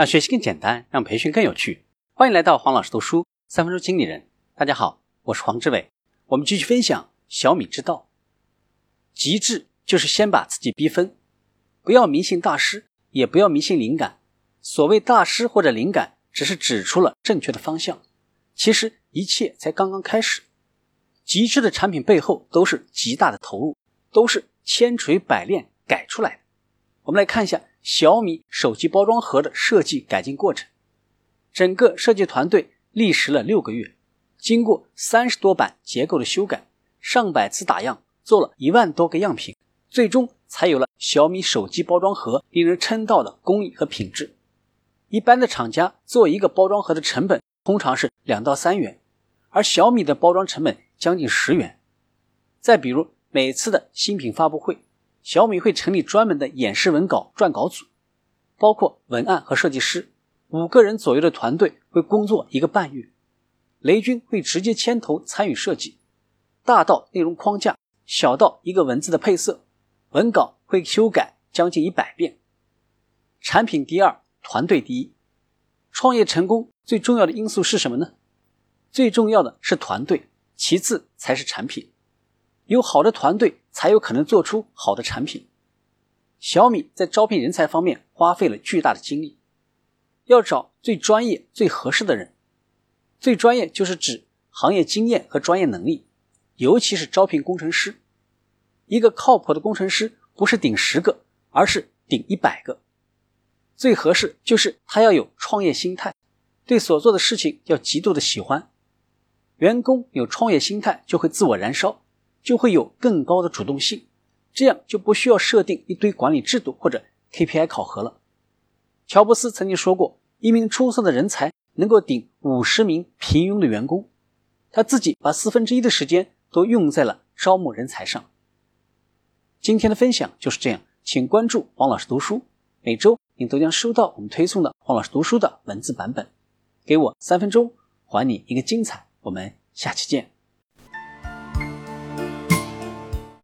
让学习更简单，让培训更有趣。欢迎来到黄老师读书三分钟经理人。大家好，我是黄志伟。我们继续分享小米之道。极致就是先把自己逼疯，不要迷信大师，也不要迷信灵感。所谓大师或者灵感，只是指出了正确的方向，其实一切才刚刚开始。极致的产品背后都是极大的投入，都是千锤百炼改出来的。我们来看一下小米手机包装盒的设计改进过程。整个设计团队历时了六个月，经过三十多版结构的修改，上百次打样，做了一万多个样品，最终才有了小米手机包装盒令人称道的工艺和品质。一般的厂家做一个包装盒的成本通常是两到三元，而小米的包装成本将近十元。再比如每次的新品发布会。小米会成立专门的演示文稿撰稿组，包括文案和设计师五个人左右的团队会工作一个半月。雷军会直接牵头参与设计，大到内容框架，小到一个文字的配色，文稿会修改将近一百遍。产品第二，团队第一。创业成功最重要的因素是什么呢？最重要的是团队，其次才是产品。有好的团队，才有可能做出好的产品。小米在招聘人才方面花费了巨大的精力，要找最专业、最合适的人。最专业就是指行业经验和专业能力，尤其是招聘工程师。一个靠谱的工程师不是顶十个，而是顶一百个。最合适就是他要有创业心态，对所做的事情要极度的喜欢。员工有创业心态，就会自我燃烧。就会有更高的主动性，这样就不需要设定一堆管理制度或者 KPI 考核了。乔布斯曾经说过，一名出色的人才能够顶五十名平庸的员工。他自己把四分之一的时间都用在了招募人才上。今天的分享就是这样，请关注黄老师读书，每周你都将收到我们推送的黄老师读书的文字版本。给我三分钟，还你一个精彩。我们下期见。